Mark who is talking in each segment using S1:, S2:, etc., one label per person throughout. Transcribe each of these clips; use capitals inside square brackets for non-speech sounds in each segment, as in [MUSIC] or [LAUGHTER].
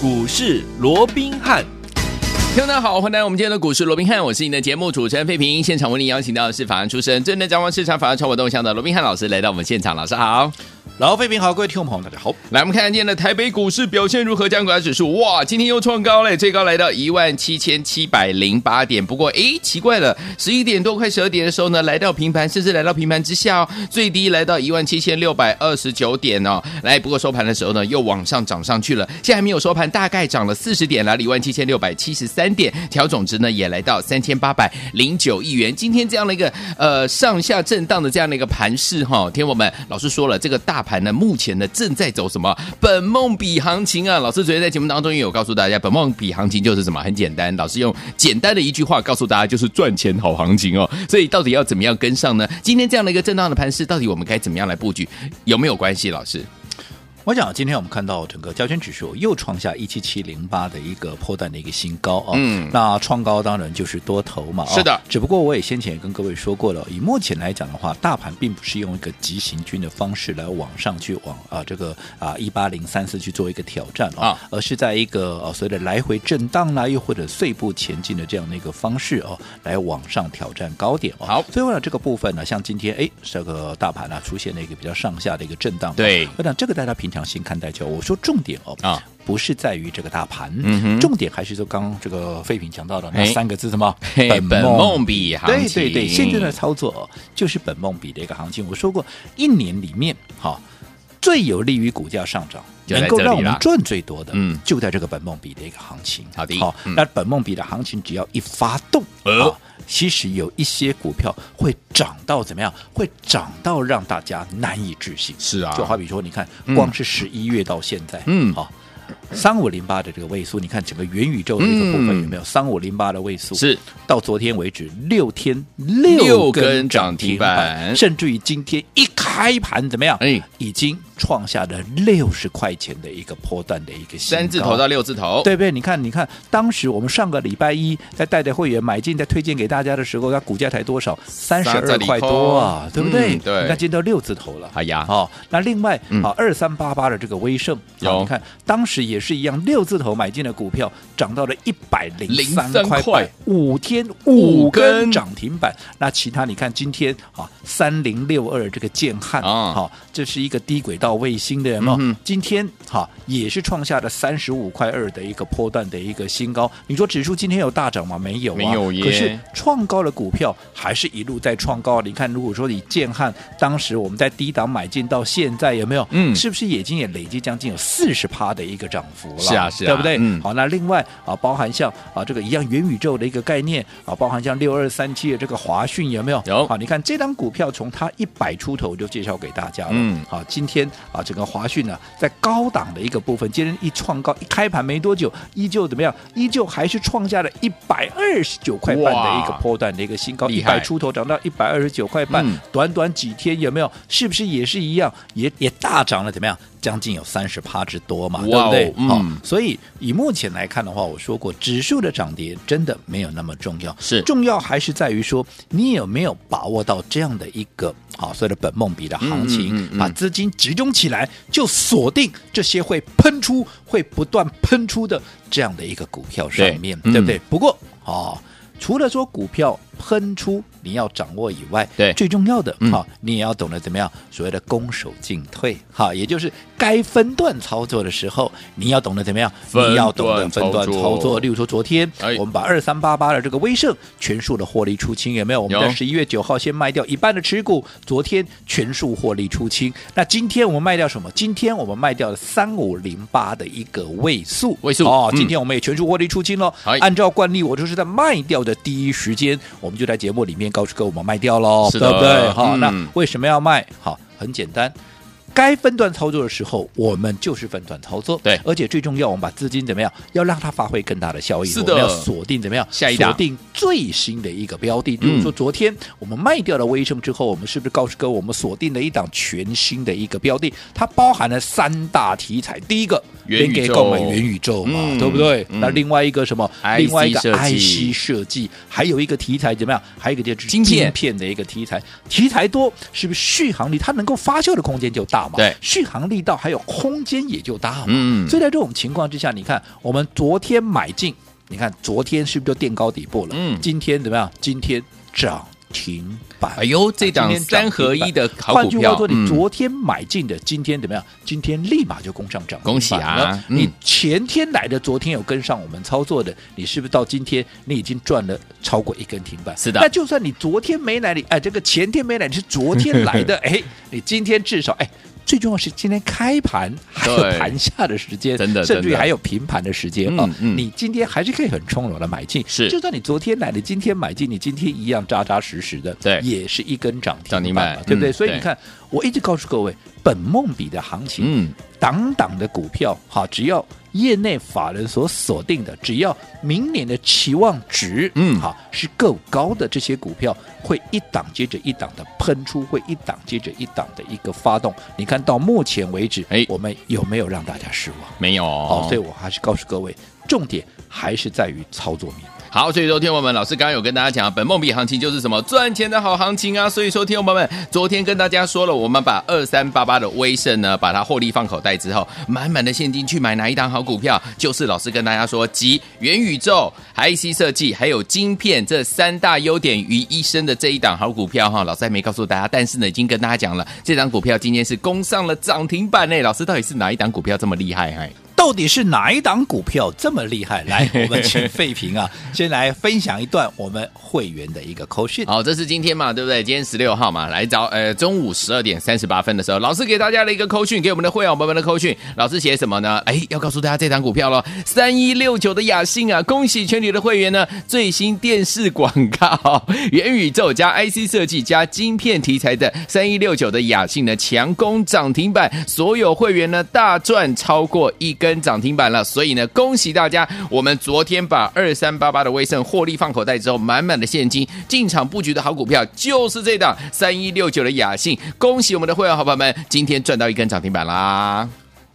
S1: 股市罗宾汉。
S2: 听众大家好，欢迎来到我们今天的股市罗宾汉，我是您的节目主持人费平。现场为您邀请到的是法案出身、正在掌握市场法案传播动向的罗宾汉老师来到我们现场，老师好。
S1: 老费平好，各位听众朋友大家好。
S2: 来，我们看看今天的台北股市表现如何？加权指数哇，今天又创高嘞，最高来到一万七千七百零八点。不过，哎，奇怪了，十一点多快十二点的时候呢，来到平盘，甚至来到平盘之下哦，最低来到一万七千六百二十九点哦。来，不过收盘的时候呢，又往上涨上去了。现在还没有收盘，大概涨了四十点，来到一万七千六百七十三点，调总值呢也来到三千八百零九亿元。今天这样的一个呃上下震荡的这样的一个盘势哈，听我们老师说了，这个大盘呢目前呢。正在走什么本梦比行情啊？老师昨天在节目当中也有告诉大家，本梦比行情就是什么？很简单，老师用简单的一句话告诉大家，就是赚钱好行情哦。所以到底要怎么样跟上呢？今天这样的一个震荡的盘势，到底我们该怎么样来布局？有没有关系？老师？
S1: 我想今天我们看到整个加权指数又创下一七七零八的一个波段的一个新高啊，嗯，那创高当然就是多头嘛，
S2: 是的。
S1: 只不过我也先前也跟各位说过了，以目前来讲的话，大盘并不是用一个急行军的方式来往上去往啊这个啊一八零三四去做一个挑战啊，而是在一个呃所谓的来回震荡啦，又或者碎步前进的这样的一个方式哦，来往上挑战高点。
S2: 好，
S1: 所以为了这个部分呢，像今天哎这个大盘呢出现了一个比较上下的一个震荡，
S2: 对，
S1: 我想这个大家平常心看待就。我说重点哦啊，不是在于这个大盘，
S2: 嗯、
S1: 重点还是说刚刚这个废品讲到的那三个字什么？
S2: 本梦比行情。
S1: 对对对，现在的操作就是本梦比的一个行情。我说过，一年里面哈最有利于股价上涨，能够让我们赚最多的，嗯，就在这个本梦比的一个行情。
S2: 好的，
S1: 好，那本梦比的行情只要一发动，呃。其实有一些股票会涨到怎么样？会涨到让大家难以置信。
S2: 是啊，
S1: 就好比说，你看，光是十一月到现在，嗯，好，三五零八的这个位数，你看整个元宇宙的一个部分有没有？三五零八的位数
S2: 是
S1: 到昨天为止六天六根涨停板，甚至于今天一开盘怎么样？哎，已经。创下了六十块钱的一个波段的一个，
S2: 三字头到六字头，
S1: 对不对？你看，你看，当时我们上个礼拜一在带着会员买进，在推荐给大家的时候，它股价才多少？三十二块多啊，对不对？
S2: 嗯、对，
S1: 你看今天到六字头了。
S2: 哎呀，
S1: 好、哦，那另外啊，二三八八的这个威盛，有你看当时也是一样，六字头买进的股票涨到了一百零三块，五天五根涨停板。那其他你看今天啊，三零六二这个建汉啊，好，这是一个低轨道。卫星的人嘛，嗯、今天哈也是创下了三十五块二的一个波段的一个新高。你说指数今天有大涨吗？没有、啊，
S2: 没有耶。
S1: 可是创高的股票还是一路在创高。你看，如果说你建汉当时我们在低档买进到现在有没有？嗯，是不是已经也累计将近有四十趴的一个涨幅了？
S2: 是啊，是啊，
S1: 对不对？
S2: 嗯、
S1: 好，那另外啊，包含像啊这个一样元宇宙的一个概念啊，包含像六二三七的这个华讯有没有？
S2: 有。
S1: 好，你看这张股票从它一百出头就介绍给大家了。嗯，好，今天。啊，整个华讯呢，在高档的一个部分，今天一创高，一开盘没多久，依旧怎么样？依旧还是创下了一百二十九块半的一个波段的一个新高，一百出头涨到一百二十九块半，嗯、短短几天有没有？是不是也是一样？也也大涨了？怎么样？将近有三十趴之多嘛，哇对不对？好、嗯，所以以目前来看的话，我说过，指数的涨跌真的没有那么重要，
S2: 是重
S1: 要还是在于说你有没有把握到这样的一个好所谓的本梦比的行情，嗯嗯嗯、把资金集中起来，就锁定这些会喷出、会不断喷出的这样的一个股票上面，对，对不对？嗯、不过啊，除了说股票喷出。你要掌握以外，
S2: 对
S1: 最重要的哈、
S2: 嗯，
S1: 你也要懂得怎么样所谓的攻守进退哈，也就是该分段操作的时候，你要懂得怎么样，你要懂得分段操作。例如说，昨天我们把二三八八的这个威盛全数的获利出清，有没有？我们在十一月九号先卖掉一半的持股，昨天全数获利出清。那今天我们卖掉什么？今天我们卖掉了三五零八的一个位数，
S2: 位数
S1: 哦，今天我们也全数获利出清了。按照惯例，我就是在卖掉的第一时间，我们就在节目里面。告诉各位，我们卖掉喽，对不对？好、嗯，那为什么要卖？好，很简单。该分段操作的时候，我们就是分段操作。
S2: 对，
S1: 而且最重要，我们把资金怎么样，要让它发挥更大的效益。
S2: 是的，
S1: 我们要锁定怎么样？
S2: 下一
S1: 锁定最新的一个标的。比如说，昨天我们卖掉了威盛之后，我们是不是告诉各位，我们锁定了一档全新的一个标的？它包含了三大题材。第一个，
S2: 元宇宙，
S1: 购买元宇宙嘛，嗯、对不对？
S2: 嗯、
S1: 那另外一个什么？
S2: 嗯、
S1: 另外一个 IC 设计，还有一个题材怎么样？还有一个就是晶片的一个题材。题材多，是不是续航力它能够发酵的空间就大？大嘛，
S2: 对，
S1: 续航力道还有空间也就大嘛。
S2: 嗯，
S1: 所以在这种情况之下，你看我们昨天买进，你看昨天是不是就垫高底部了？
S2: 嗯，
S1: 今天怎么样？今天涨停板。
S2: 哎呦，这档三合一的好股票，换句话
S1: 说，你昨天买进的，今天怎么样？今天立马就攻上涨。
S2: 恭喜啊！
S1: 你前天来的，昨天有跟上我们操作的，你是不是到今天你已经赚了超过一根停板？
S2: 是的。
S1: 那就算你昨天没来，你哎，这个前天没来，你是昨天来的，[LAUGHS] 哎，你今天至少哎。最重要是今天开盘还有盘下的时间，
S2: 真的，
S1: 甚至于还有平盘的时间啊！你今天还是可以很从容的买进，
S2: 是。
S1: 就算你昨天来的，今天买进，你今天一样扎扎实实的，
S2: 对，
S1: 也是一根涨停
S2: 涨
S1: 板嘛，对不对？
S2: 嗯、
S1: 所以你看，我一直告诉各位，本梦比的行情，嗯，档档的股票，好，只要。业内法人所锁定的，只要明年的期望值，嗯，好是够高的，这些股票会一档接着一档的喷出，会一档接着一档的一个发动。你看到目前为止，哎，我们有没有让大家失望？
S2: 没有。
S1: 好，所以我还是告诉各位，重点还是在于操作面。
S2: 好，所以说，听我们老师刚刚有跟大家讲，本梦比行情就是什么赚钱的好行情啊。所以说，听我们昨天跟大家说了，我们把二三八八的威盛呢，把它获利放口袋之后，满满的现金去买哪一档好股票？就是老师跟大家说，集元宇宙、IC 设计还有晶片这三大优点于一身的这一档好股票哈。老师还没告诉大家，但是呢，已经跟大家讲了，这档股票今天是攻上了涨停板呢。老师到底是哪一档股票这么厉害？哎。
S1: 到底是哪一档股票这么厉害？来，[LAUGHS] 我们请费平啊，先来分享一段我们会员的一个扣讯。
S2: 好，这是今天嘛，对不对？今天十六号嘛，来找呃中午十二点三十八分的时候，老师给大家的一个扣讯，给我们的会员朋友们的扣讯。老师写什么呢？哎，要告诉大家这档股票喽，三一六九的雅信啊，恭喜全体的会员呢，最新电视广告，元宇宙加 IC 设计加晶片题材的三一六九的雅信呢，强攻涨停板，所有会员呢大赚超过一根。跟涨停板了，所以呢，恭喜大家！我们昨天把二三八八的威盛获利放口袋之后，满满的现金进场布局的好股票就是这档三一六九的雅信，恭喜我们的会员好朋友们，今天赚到一根涨停板啦！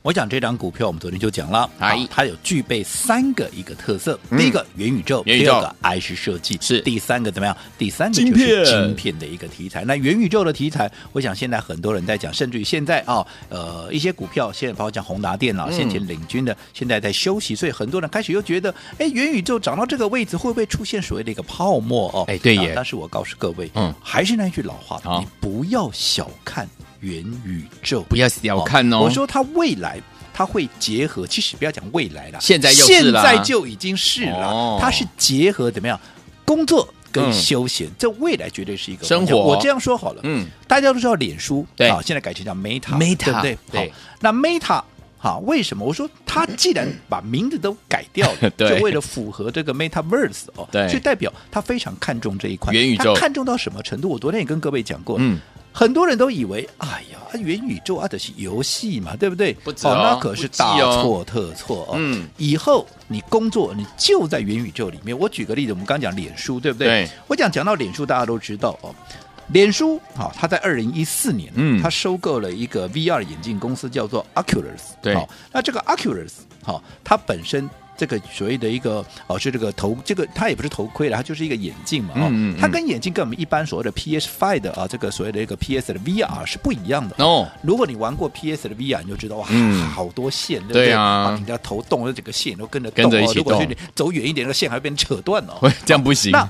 S1: 我讲这张股票，我们昨天就讲了，啊，它有具备三个一个特色，嗯、第一个元宇宙，第二个 IC 设计，
S2: 是。
S1: 第三个怎么样？第三个就是晶片。的一个题材。那元宇宙的题材，我想现在很多人在讲，甚至于现在啊、哦，呃，一些股票现在包括像宏达电脑，先前领军的，现在在休息，所以很多人开始又觉得，哎，元宇宙涨到这个位置，会不会出现所谓的一个泡沫？哦？
S2: 哎，对耶。
S1: 但是我告诉各位，嗯，还是那句老话，你不要小看元宇宙，
S2: 不要小看哦。
S1: 我说它未来。它会结合，其实不要讲未来了，
S2: 现在又了，
S1: 现在就已经是了。哦、它是结合怎么样？工作跟休闲，嗯、这未来绝对是一个
S2: 生活。
S1: 我这样说好了，嗯，大家都知道脸书，
S2: 对
S1: 啊，现在改成叫
S2: Meta，Meta，Meta,
S1: 对不对？
S2: 对。
S1: 好，那 Meta，好，为什么？我说它既然把名字都改掉了，[LAUGHS] 就为了符合这个 Metaverse 哦，
S2: 对，
S1: 就代表它非常看重这一块
S2: 元宇宙，
S1: 它看重到什么程度？我昨天也跟各位讲过，嗯。很多人都以为，哎呀，元宇宙啊，的是游戏嘛，对不对？
S2: 不哦
S1: 哦，那可是大错特错哦。嗯，以后你工作，你就在元宇宙里面。我举个例子，我们刚讲脸书，对不对？
S2: 对。
S1: 我讲讲到脸书，大家都知道哦。脸书好，它在二零一四年，嗯，它收购了一个 VR 眼镜公司，叫做 Oculus。
S2: 对。
S1: 好，那这个 Oculus，好，它本身。这个所谓的一个哦，是这个头，这个它也不是头盔了，它就是一个眼镜嘛，哦，嗯嗯嗯，它跟眼镜跟我们一般所谓的 PS Five 的啊，这个所谓的一个 PS 的 VR 是不一样的
S2: 哦。
S1: 如果你玩过 PS 的 VR，你就知道哇，
S2: 嗯、
S1: 好多线，对不
S2: 对啊？
S1: 你的头动的整个线都跟着动，
S2: 跟着一起动。
S1: 如果是你走远一点，那个线还会被你扯断哦。[LAUGHS]
S2: 这样不行。
S1: 那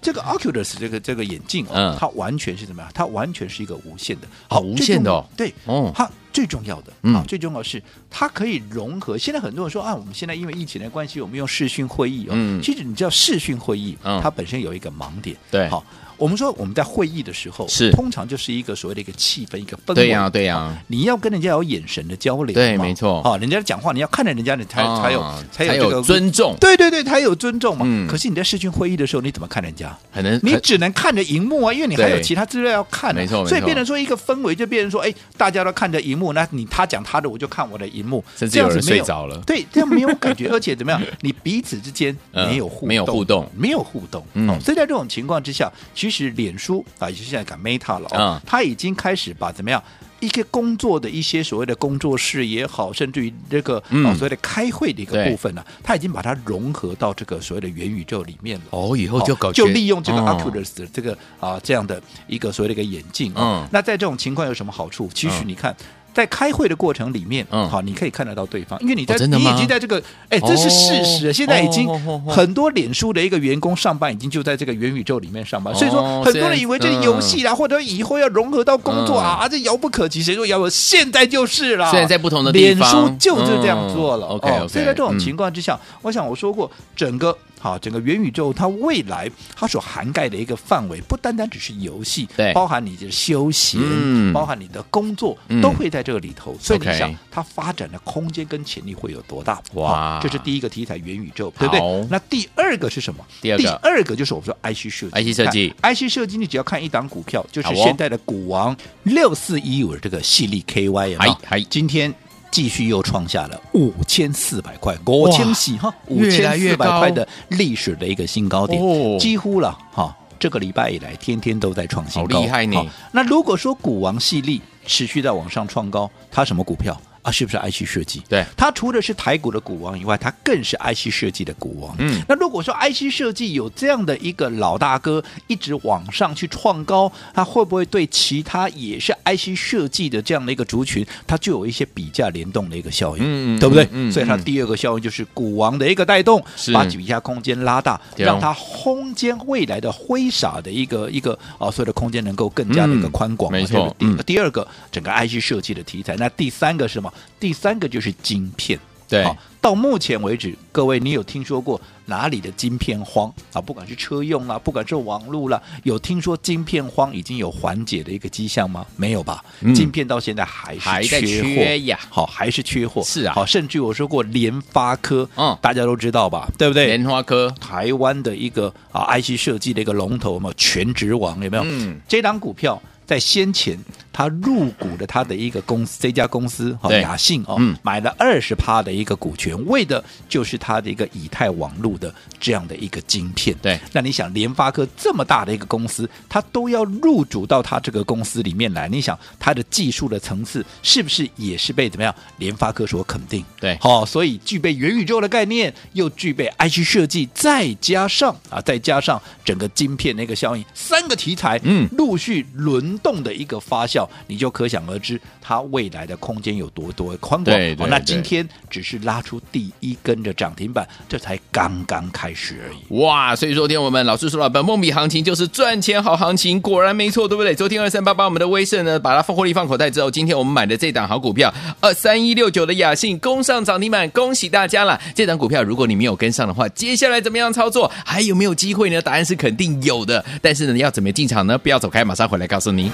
S1: 这个 Oculus 这个这个眼镜哦，它完全是怎么样？它完全是一个无线的，
S2: 好无线的哦。
S1: 对，哦，它。最重要的啊，最重要的是它可以融合。现在很多人说啊，我们现在因为疫情的关系，我们用视讯会议哦。嗯，其实你知道视讯会议，它本身有一个盲点。
S2: 对，
S1: 好。我们说我们在会议的时候，
S2: 是
S1: 通常就是一个所谓的一个气氛，一个氛围。
S2: 对呀，对呀。
S1: 你要跟人家有眼神的交流，
S2: 对，没错。
S1: 好，人家讲话你要看着人家，你才才有才有这个
S2: 尊重。
S1: 对对对，才有尊重嘛。可是你在视讯会议的时候，你怎么看人家？
S2: 可能
S1: 你只能看着荧幕啊，因为你还有其他资料要看。
S2: 没错，
S1: 所以变成说一个氛围，就变成说，哎，大家都看着荧幕，那你他讲他的，我就看我的荧幕，
S2: 甚至有人睡着了。
S1: 对，这样没有感觉，[LAUGHS] 而且怎么样？你彼此之间没有互
S2: 没有互动，
S1: 没有互动。嗯，所以在这种情况之下，其实脸书。啊，就现在讲 Meta 了，哦，他已经开始把怎么样一些工作的一些所谓的工作室也好，甚至于这
S2: 个
S1: 所谓的开会的一个部分呢、啊，它已经把它融合到这个所谓的元宇宙里面了。
S2: 哦，以后就搞
S1: 就利用这个 Oculus 的
S2: 哦
S1: 这个啊这样的一个所谓的一个眼镜、啊。
S2: 嗯，
S1: 那在这种情况有什么好处？其实你看。嗯在开会的过程里面，
S2: 嗯，
S1: 好，你可以看得到对方，因为你在、
S2: 哦、
S1: 你已经在这个，哎，这是事实。
S2: 哦、
S1: 现在已经很多脸书的一个员工上班，已经就在这个元宇宙里面上班，哦、所以说很多人以为这游戏啦，或者以后要融合到工作、嗯、啊，这遥不可及。谁说遥不？现在就是了。
S2: 现在在不同的
S1: 脸书就是这样做了。
S2: 嗯、OK，,
S1: 所以在这种情况之下，嗯、我想我说过，整个。好，整个元宇宙它未来它所涵盖的一个范围，不单单只是游戏，
S2: 对，
S1: 包含你的休闲，
S2: 嗯，
S1: 包含你的工作，
S2: 嗯、
S1: 都会在这个里头。所以你想它发展的空间跟潜力会有多大？
S2: 哇，
S1: 这是第一个题材，元宇宙，对不对？那第二个是什么？
S2: 第二个，
S1: 第二个就是我们说 IC 设计
S2: ，IC 设计
S1: ，IC 设计，你只要看一档股票，就是现在的股王六四一五这个系列 KY 啊，今天。继续又创下了五千四百块，五千四哈，五千四百块的历史的一个新高点，哦、几乎了哈。这个礼拜以来，天天都在创新高，
S2: 好厉害呢。
S1: 那如果说股王系力持续在往上创高，它什么股票？啊，是不是 IC 设计？
S2: 对，
S1: 它除了是台股的股王以外，它更是 IC 设计的股王。
S2: 嗯，
S1: 那如果说 IC 设计有这样的一个老大哥一直往上去创高，它会不会对其他也是 IC 设计的这样的一个族群，它就有一些比价联动的一个效应？嗯，对不对？嗯，所以它第二个效应就是股王的一个带
S2: 动，
S1: 把比价空间拉大，让它空间未来的挥洒的一个一个啊，所有的空间能够更加的一个宽广。
S2: 没错。
S1: 第第二个，整个 IC 设计的题材。那第三个是什么？第三个就是晶片，
S2: 对，
S1: 到目前为止，各位你有听说过哪里的晶片荒啊？不管是车用啦，不管是网络啦，有听说晶片荒已经有缓解的一个迹象吗？没有吧？嗯、晶片到现在还是缺货
S2: 还在缺呀，
S1: 好，还是缺货，
S2: 是啊，
S1: 好，甚至我说过联发科，
S2: 嗯，
S1: 大家都知道吧？对不对？
S2: 联发科，
S1: 台湾的一个啊 IC 设计的一个龙头嘛，全职王有没有？嗯，这档股票。在先前，他入股的他的一个公司，这家公司哈雅信哦，嗯、买了二十趴的一个股权，为的就是他的一个以太网络的这样的一个晶片。
S2: 对，
S1: 那你想，联发科这么大的一个公司，他都要入主到他这个公司里面来，你想，他的技术的层次是不是也是被怎么样联发科所肯定？
S2: 对，
S1: 好、哦，所以具备元宇宙的概念，又具备 IC 设计，再加上啊，再加上整个晶片那个效应，三个题材，嗯，陆续轮。动的一个发酵，你就可想而知，它未来的空间有多多宽广。
S2: 对，对，
S1: 那今天只是拉出第一根的涨停板，这才刚刚开始而已。
S2: 哇！所以昨天我们老师说了，本梦比行情就是赚钱好行情，果然没错，对不对？昨天二三八八我们的威盛呢，把它放获利放口袋之后，今天我们买的这档好股票二三一六九的雅信攻上涨停板，恭喜大家了！这档股票如果你没有跟上的话，接下来怎么样操作？还有没有机会呢？答案是肯定有的，但是呢，要怎么进场呢？不要走开，马上回来告诉你。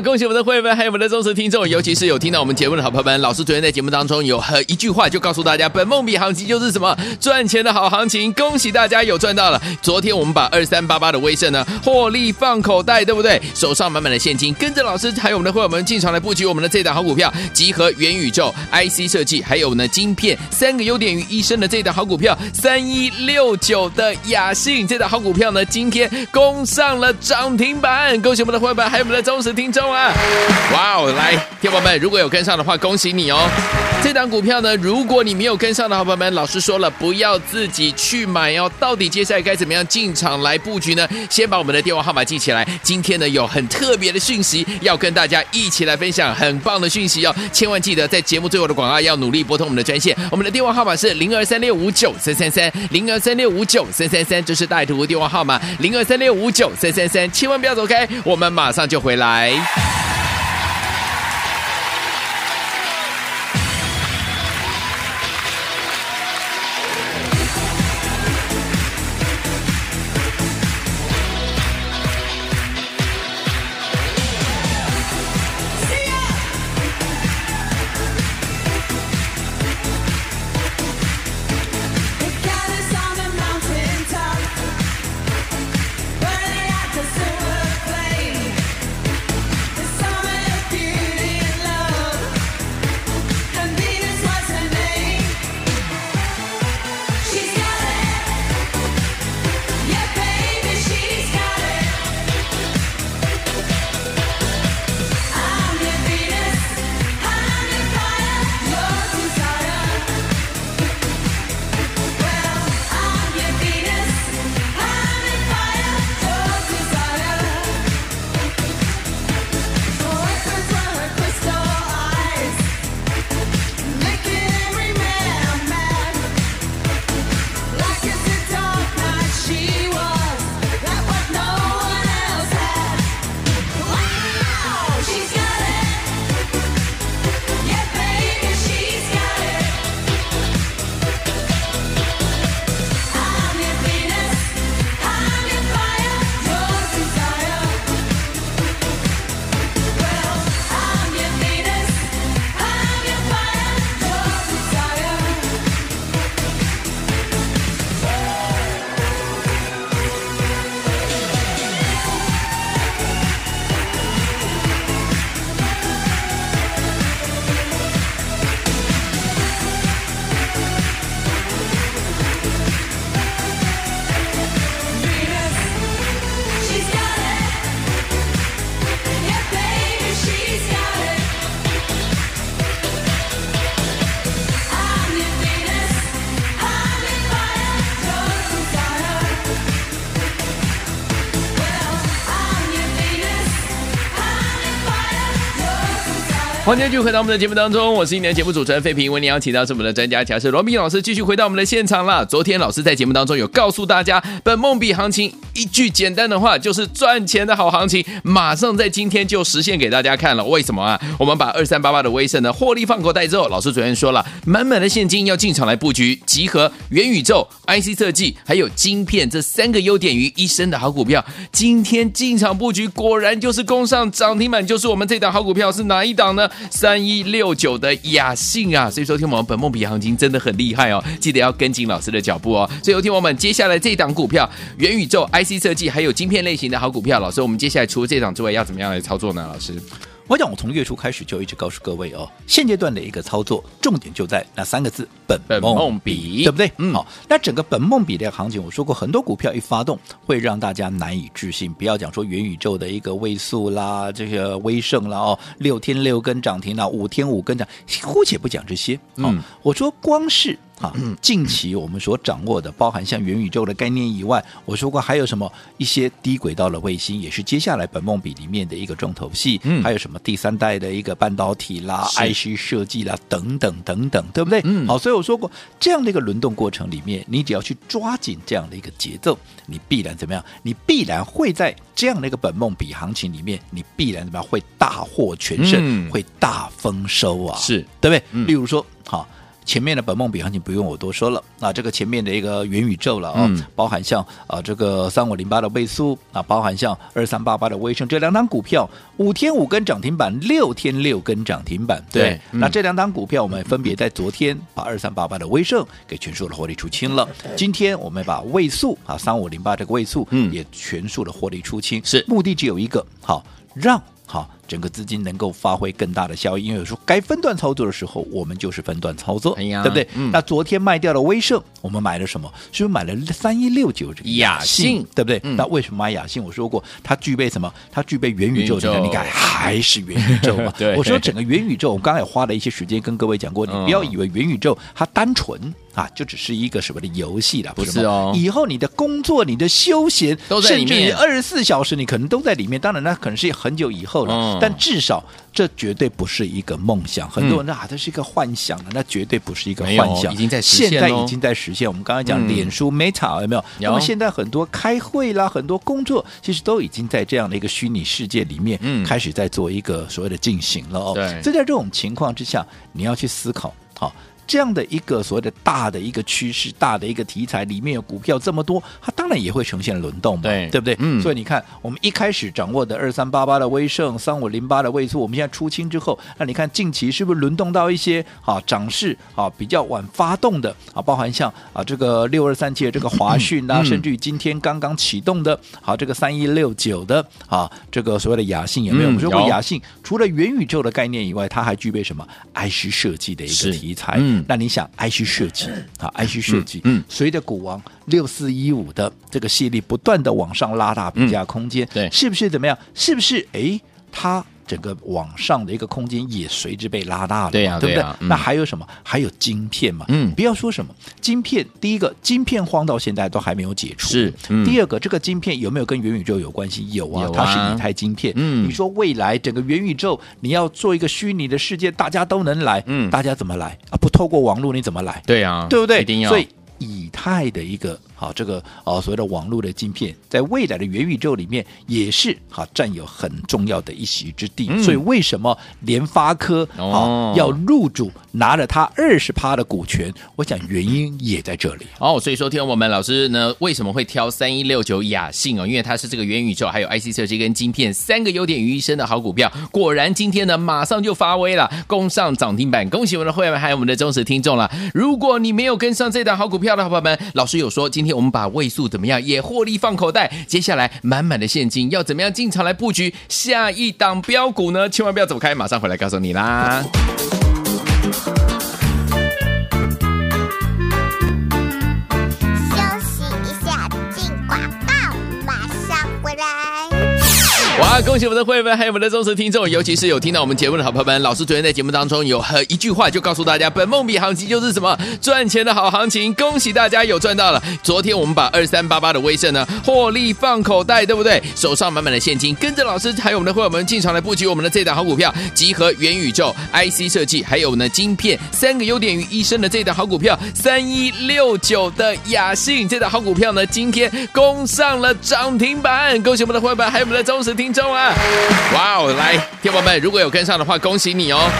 S2: 恭喜我们的会员，还有我们的忠实听众，尤其是有听到我们节目的好朋友们。老师昨天在节目当中有和一句话就告诉大家，本梦比行情就是什么赚钱的好行情。恭喜大家有赚到了。昨天我们把二三八八的威盛呢获利放口袋，对不对？手上满满的现金，跟着老师还有我们的会员们进场来布局我们的这档好股票，集合元宇宙、IC 设计，还有呢晶片三个优点于一身的这档好股票，三一六九的雅信这档好股票呢，今天攻上了涨停板。恭喜我们的会员们，还有我们的忠实听。众哇哦！来，听友们，如果有跟上的话，恭喜你哦。这档股票呢，如果你没有跟上的好朋友们，老师说了，不要自己去买哦。到底接下来该怎么样进场来布局呢？先把我们的电话号码记起来。今天呢，有很特别的讯息要跟大家一起来分享，很棒的讯息哦。千万记得在节目最后的广告要努力拨通我们的专线，我们的电话号码是零二三六五九三三三零二三六五九三三三，这是带图的电话号码零二三六五九三三三，千万不要走开，我们马上就回来。Yeah! 欢迎继续回到我们的节目当中，我是今天的节目主持人费平，为你邀请到是我们的专家讲师罗宾老师，继续回到我们的现场了。昨天老师在节目当中有告诉大家，本梦比行情一句简单的话就是赚钱的好行情，马上在今天就实现给大家看了。为什么啊？我们把二三八八的威盛呢获利放口袋之后，老师昨天说了，满满的现金要进场来布局，集合元宇宙、IC 设计还有晶片这三个优点于一身的好股票，今天进场布局，果然就是攻上涨停板，就是我们这档好股票是哪一档呢？三一六九的雅信啊，所以说听我们本梦比行情真的很厉害哦，记得要跟紧老师的脚步哦。所以听我们接下来这档股票，元宇宙、IC 设计还有晶片类型的好股票，老师，我们接下来除了这档之外，要怎么样来操作呢？老师？
S1: 我讲，我从月初开始就一直告诉各位哦，现阶段的一个操作重点就在那三个字：本梦比，对不对？嗯，好。那整个本梦比的行情，我说过很多股票一发动，会让大家难以置信。不要讲说元宇宙的一个位数啦，这个威盛啦哦，六天六根涨停啦，五天五根涨，姑且不讲这些。嗯，我说光是。好，近期我们所掌握的，包含像元宇宙的概念以外，我说过还有什么一些低轨道的卫星，也是接下来本梦比里面的一个重头戏。嗯，还有什么第三代的一个半导体啦、IC 设计啦等等等等，对不对？嗯，好，所以我说过这样的一个轮动过程里面，你只要去抓紧这样的一个节奏，你必然怎么样？你必然会在这样的一个本梦比行情里面，你必然怎么样？会大获全胜，嗯、会大丰收啊！是对不对？嗯、例如说，好。前面的本梦比行情不用我多说了，那这个前面的一个元宇宙了啊、哦，嗯、包含像啊这个三五零八的倍速啊，包含像二三八八的威盛这两档股票，五天五根涨停板，六天六根涨停板，对，对嗯、那这两档股票我们分别在昨天把二三八八的威盛给全数的获利出清了，今天我们把位速啊三五零八这个位速嗯。也全数的获利出清，是。目的只有一个，好让。好，整个资金能够发挥更大的效益，因为有时候该分段操作的时候，我们就是分段操作，哎、对不对？嗯、那昨天卖掉了威盛，我们买了什么？是不是买了三一六九这个雅信，对不对？嗯、那为什么买雅信？我说过，它具备什么？它具备元宇宙，宇宙你看，还是元宇宙嘛？[LAUGHS] 我说整个元宇宙，我刚才也花了一些时间跟各位讲过，你不要以为元宇宙它单纯。啊，就只是一个什么的游戏了，不是哦。以后你的工作、你的休闲都在里面，甚至你二十四小时你可能都在里面。当然，那可能是很久以后了，嗯、但至少这绝对不是一个梦想。很多人啊，这是一个幻想的，那绝对不是一个幻想，已经在实现。现在已经在实现。我们刚才讲脸书 Meta、嗯、有没有？那么现在很多开会啦，很多工作其实都已经在这样的一个虚拟世界里面，开始在做一个所谓的进行了哦。所以在这种情况之下，你要去思考，好。这样的一个所谓的大的一个趋势，大的一个题材里面有股票这么多，它当然也会呈现轮动嘛，对，对不对？嗯，所以你看，我们一开始掌握的二三八八的威盛，三五零八的位速，我们现在出清之后，那你看近期是不是轮动到一些啊涨势啊比较晚发动的啊，包含像啊这个六二三七的这个华讯啊，嗯、甚至于今天刚刚启动的，好、啊、这个三一六九的啊这个所谓的雅信有没有？嗯、我们说过雅信除了元宇宙的概念以外，它还具备什么 IC 设计的一个题材？嗯。那你想，IC 设计啊，IC 设计，嗯，随着股王六四一五的这个系列不断的往上拉大比价空间，对，是不是怎么样？是不是哎，它整个往上的一个空间也随之被拉大了？对呀，对不对？那还有什么？还有晶片嘛？嗯，不要说什么晶片，第一个晶片荒到现在都还没有解除，是。第二个，这个晶片有没有跟元宇宙有关系？有啊，它是以太晶片。嗯，你说未来整个元宇宙你要做一个虚拟的世界，大家都能来，嗯，大家怎么来啊？不透过网络你怎么来？对呀，对不对？一定要。所以以太的一个。好，这个哦，所谓的网络的晶片，在未来的元宇宙里面也是好占有很重要的一席之地。嗯、所以为什么联发科哦要入主，拿了它二十趴的股权？我想原因也在这里。
S2: 哦，所以说，听我们老师呢为什么会挑三一六九雅信哦？因为它是这个元宇宙还有 IC 设计跟晶片三个优点于一身的好股票。果然今天呢马上就发威了，攻上涨停板。恭喜我们的会员还有我们的忠实听众了。如果你没有跟上这档好股票的好朋友们，老师有说今今天我们把位数怎么样也获利放口袋，接下来满满的现金要怎么样进场来布局下一档标股呢？千万不要走开，马上回来告诉你啦！哇！恭喜我们的会员们，还有我们的忠实听众，尤其是有听到我们节目的好朋友们。老师昨天在节目当中有和一句话就告诉大家，本梦比行情就是什么赚钱的好行情。恭喜大家有赚到了。昨天我们把二三八八的威盛呢获利放口袋，对不对？手上满满的现金，跟着老师还有我们的会员们进场来布局我们的这档好股票，集合元宇宙、IC 设计还有呢晶片三个优点于一身的这档好股票，三一六九的雅信这档好股票呢，今天攻上了涨停板。恭喜我们的会员们，还有我们的忠实听听众啊！哇哦，来，听友们，如果有跟上的话，恭喜你哦！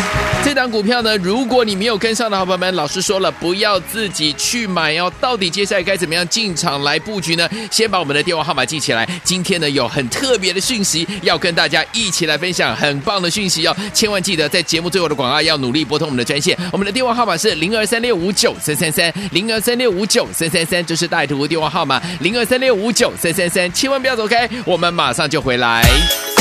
S2: 这档股票呢，如果你没有跟上的好朋友们，老师说了，不要自己去买哦。到底接下来该怎么样进场来布局呢？先把我们的电话号码记起来。今天呢，有很特别的讯息要跟大家一起来分享，很棒的讯息哦！千万记得在节目最后的广告要努力拨通我们的专线，我们的电话号码是零二三六五九三三三零二三六五九三三三，这是大图的电话号码零二三六五九三三三，千万不要走开，我们马上就回来。就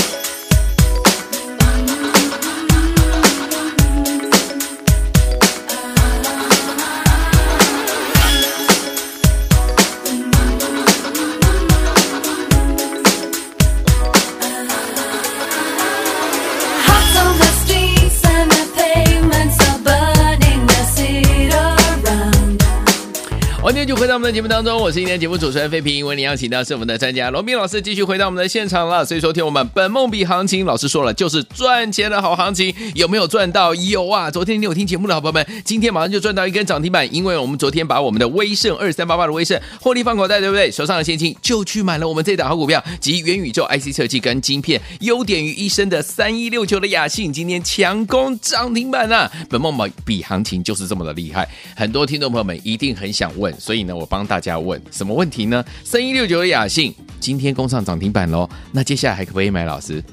S2: 我们的节目当中，我是今天节目主持人费平。为您邀请到是我们的专家罗斌老师，继续回到我们的现场了。所以说，听我们本梦比行情，老师说了，就是赚钱的好行情，有没有赚到？有啊！昨天你有听节目的好朋友们，今天马上就赚到一根涨停板，因为我们昨天把我们的威盛二三八八的威盛获利放口袋，对不对？手上的现金就去买了我们这档好股票，集元宇宙 IC 设计跟晶片优点于一身的三一六九的雅信，今天强攻涨停板啊！本梦比行情就是这么的厉害，很多听众朋友们一定很想问，所以呢，我帮大家问什么问题呢？三一六九的雅信今天攻上涨停板喽，那接下来还可不可以买？老师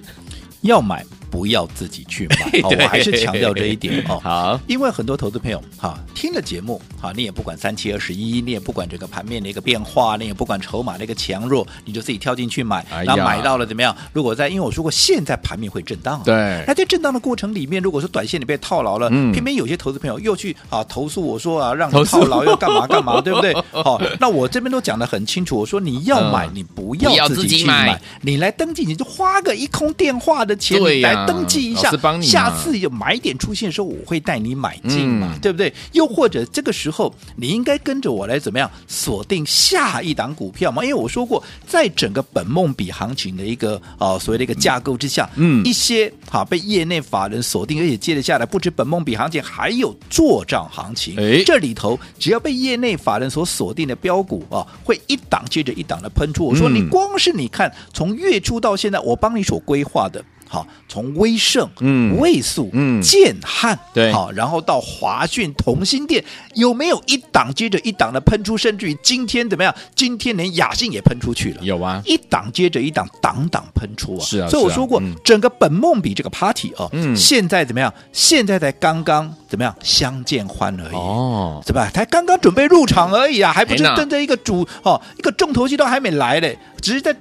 S1: 要买。不要自己去买，[LAUGHS] 哦、我还是强调这一点哦。[LAUGHS]
S2: 好，
S1: 因为很多投资朋友哈听了节目哈，你也不管三七二十一，你也不管这个盘面的一个变化，你也不管筹码的一个强弱，你就自己跳进去买，然后买到了怎么样？如果在因为我说过现在盘面会震荡，
S2: 对，
S1: 那在震荡的过程里面，如果说短线你被套牢了，嗯、偏偏有些投资朋友又去啊投诉我说啊让你套牢又干嘛干嘛，对不对？好，[LAUGHS] 那我这边都讲的很清楚，我说你要买你不要自己去买，买。你来登记你就花个一空电话的钱你来登记一下。下次有买点出现的时候，我会带你买进嘛，嗯、对不对？又或者这个时候，你应该跟着我来怎么样锁定下一档股票嘛？因为我说过，在整个本梦比行情的一个啊、呃、所谓的一个架构之下，嗯，一些哈被业内法人锁定，而且接着下来不止本梦比行情，还有做账行情。哎，这里头只要被业内法人所锁定的标股啊，会一档接着一档的喷出。我说你光是你看从月初到现在，我帮你所规划的。好，从威盛、嗯，卫素、嗯，建汉，对，好，然后到华讯、同心店，有没有一档接着一档的喷出？甚至于今天怎么样？今天连雅信也喷出去了，
S2: 有啊，
S1: 一档接着一档，档档喷出啊！
S2: 是啊，
S1: 所以我说过，啊嗯、整个本梦比这个 party 哦，嗯，现在怎么样？现在才刚刚怎么样？相见欢而已哦，是吧？才刚刚准备入场而已啊，还不是正在一个主哦，一个重头戏都还没来嘞。只是在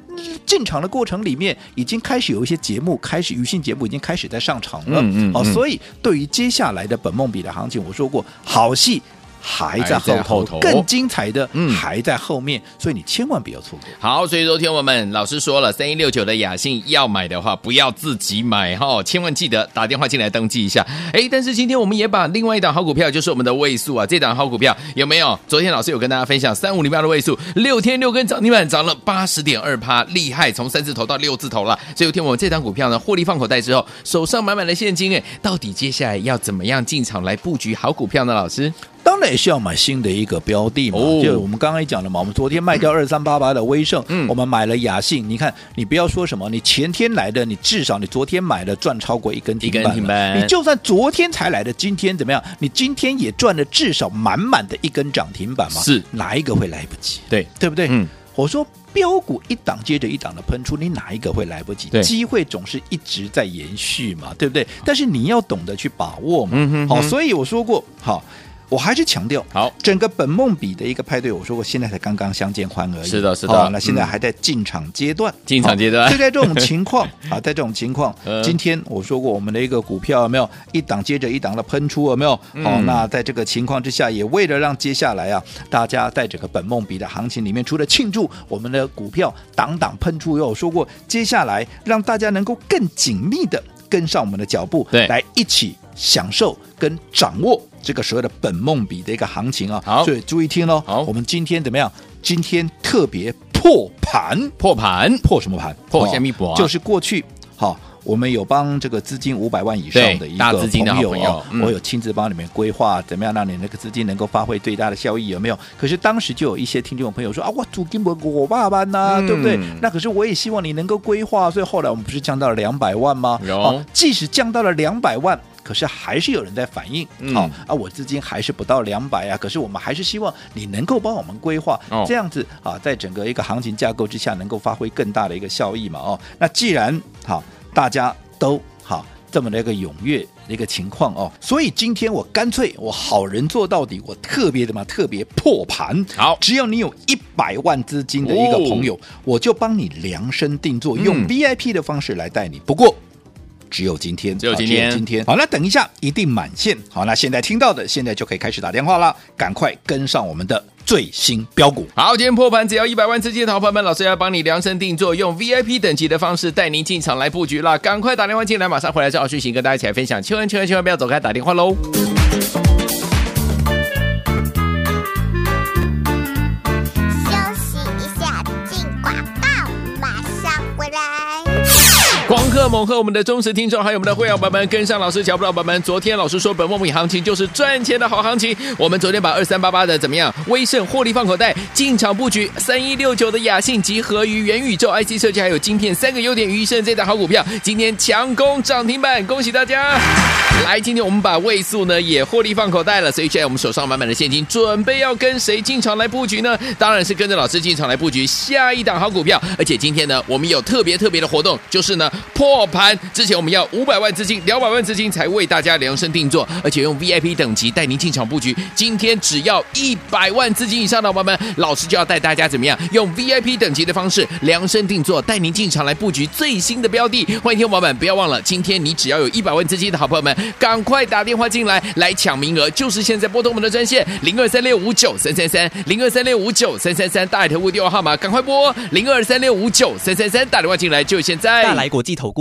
S1: 进场的过程里面，已经开始有一些节目，开始娱乐节目已经开始在上场了。嗯嗯。哦，所以对于接下来的本梦比的行情，我说过，好戏。还在后头，更精彩的还在后面，嗯、所以你千万不要错过。
S2: 好，所以昨天我们老师说了，三一六九的雅信要买的话，不要自己买哈，千万记得打电话进来登记一下。哎，但是今天我们也把另外一档好股票，就是我们的位数啊，这档好股票有没有？昨天老师有跟大家分享三五零八的位数，六天六根涨停板，涨了八十点二趴，厉害，从三字头到六字头了。所以有天我们这档股票呢，获利放口袋之后，手上满满的现金，哎，到底接下来要怎么样进场来布局好股票呢？老师？
S1: 当然也需要买新的一个标的嘛，哦、就我们刚刚也讲了嘛，我们昨天卖掉二三八八的威盛，嗯，我们买了雅信。你看，你不要说什么，你前天来的，你至少你昨天买的赚超过一根停板，停板你就算昨天才来的，今天怎么样？你今天也赚了至少满满的一根涨停板嘛？
S2: 是
S1: 哪一个会来不及？
S2: 对
S1: 对不对？
S2: 嗯，
S1: 我说标股一档接着一档的喷出，你哪一个会来不及？机会总是一直在延续嘛，对不对？但是你要懂得去把握嘛。好，所以我说过，好。我还是强调，
S2: 好，
S1: 整个本梦比的一个派对，我说过，现在才刚刚相见欢而已。
S2: 是的，是的。
S1: 哦、那现在还在进场阶段，
S2: 进场阶段。
S1: 就在这种情况 [LAUGHS] 啊，在这种情况，今天我说过，我们的一个股票有没有一档接着一档的喷出？有没有？好、嗯哦，那在这个情况之下，也为了让接下来啊，大家在整个本梦比的行情里面，除了庆祝我们的股票档档喷出，又有说过，接下来让大家能够更紧密的跟上我们的脚步，
S2: 对，
S1: 来一起享受跟掌握。这个所谓的本梦比的一个行情啊，
S2: 好，
S1: 所以注意听喽。
S2: 好，
S1: 我们今天怎么样？今天特别破盘，
S2: 破盘，
S1: 破什么盘？
S2: 破虾米破？
S1: 就是过去好，我们有帮这个资金五百万以上的一个朋友，朋友嗯、我有亲自帮你们规划，怎么样让你那个资金能够发挥最大的效益？有没有？可是当时就有一些听众朋友说啊，我租金不过八万呐，对不对？那可是我也希望你能够规划，所以后来我们不是降到了两百万吗？
S2: 有，
S1: 即使降到了两百万。可是还是有人在反映，好、
S2: 嗯
S1: 哦、啊，我资金还是不到两百啊。可是我们还是希望你能够帮我们规划，
S2: 哦、
S1: 这样子啊，在整个一个行情架构之下，能够发挥更大的一个效益嘛。哦，那既然好、啊，大家都好、啊、这么的一个踊跃的一个情况哦，所以今天我干脆我好人做到底，我特别的嘛，特别破盘。
S2: 好，
S1: 只要你有一百万资金的一个朋友，哦、我就帮你量身定做，用 VIP 的方式来带你。嗯、不过。只有今天，
S2: 只有今天，
S1: 有今天。好，那等一下一定满线。好，那现在听到的，现在就可以开始打电话了，赶快跟上我们的最新标股。
S2: 好，今天破盘只要一百万资金的好朋友们，老师要帮你量身定做，用 VIP 等级的方式带您进场来布局了，赶快打电话进来，马上回来之后讯息跟大家一起来分享。千万千万千万不要走开，打电话喽。贺猛贺我们的忠实听众，还有我们的会员伙伴们跟上老师脚步的伙伴们。昨天老师说本梦比行情就是赚钱的好行情，我们昨天把二三八八的怎么样？威盛获利放口袋，进场布局三一六九的雅信集合于元宇宙 IC 设计还有晶片三个优点于一身这档好股票，今天强攻涨停板，恭喜大家！来，今天我们把位数呢也获利放口袋了，所以现在我们手上满满的现金，准备要跟谁进场来布局呢？当然是跟着老师进场来布局下一档好股票，而且今天呢我们有特别特别的活动，就是呢。破盘之前，我们要五百万资金、两百万资金才为大家量身定做，而且用 VIP 等级带您进场布局。今天只要一百万资金以上的伙伴们，老师就要带大家怎么样？用 VIP 等级的方式量身定做，带您进场来布局最新的标的。欢迎听众朋友们，不要忘了，今天你只要有一百万资金的好朋友们，赶快打电话进来来抢名额，就是现在拨通我们的专线零二三六五九三三三零二三六五九三三三，大来投顾电话号码，赶快拨零二三六五九三三三，打电话进来就现在。
S3: 大来国际。投顾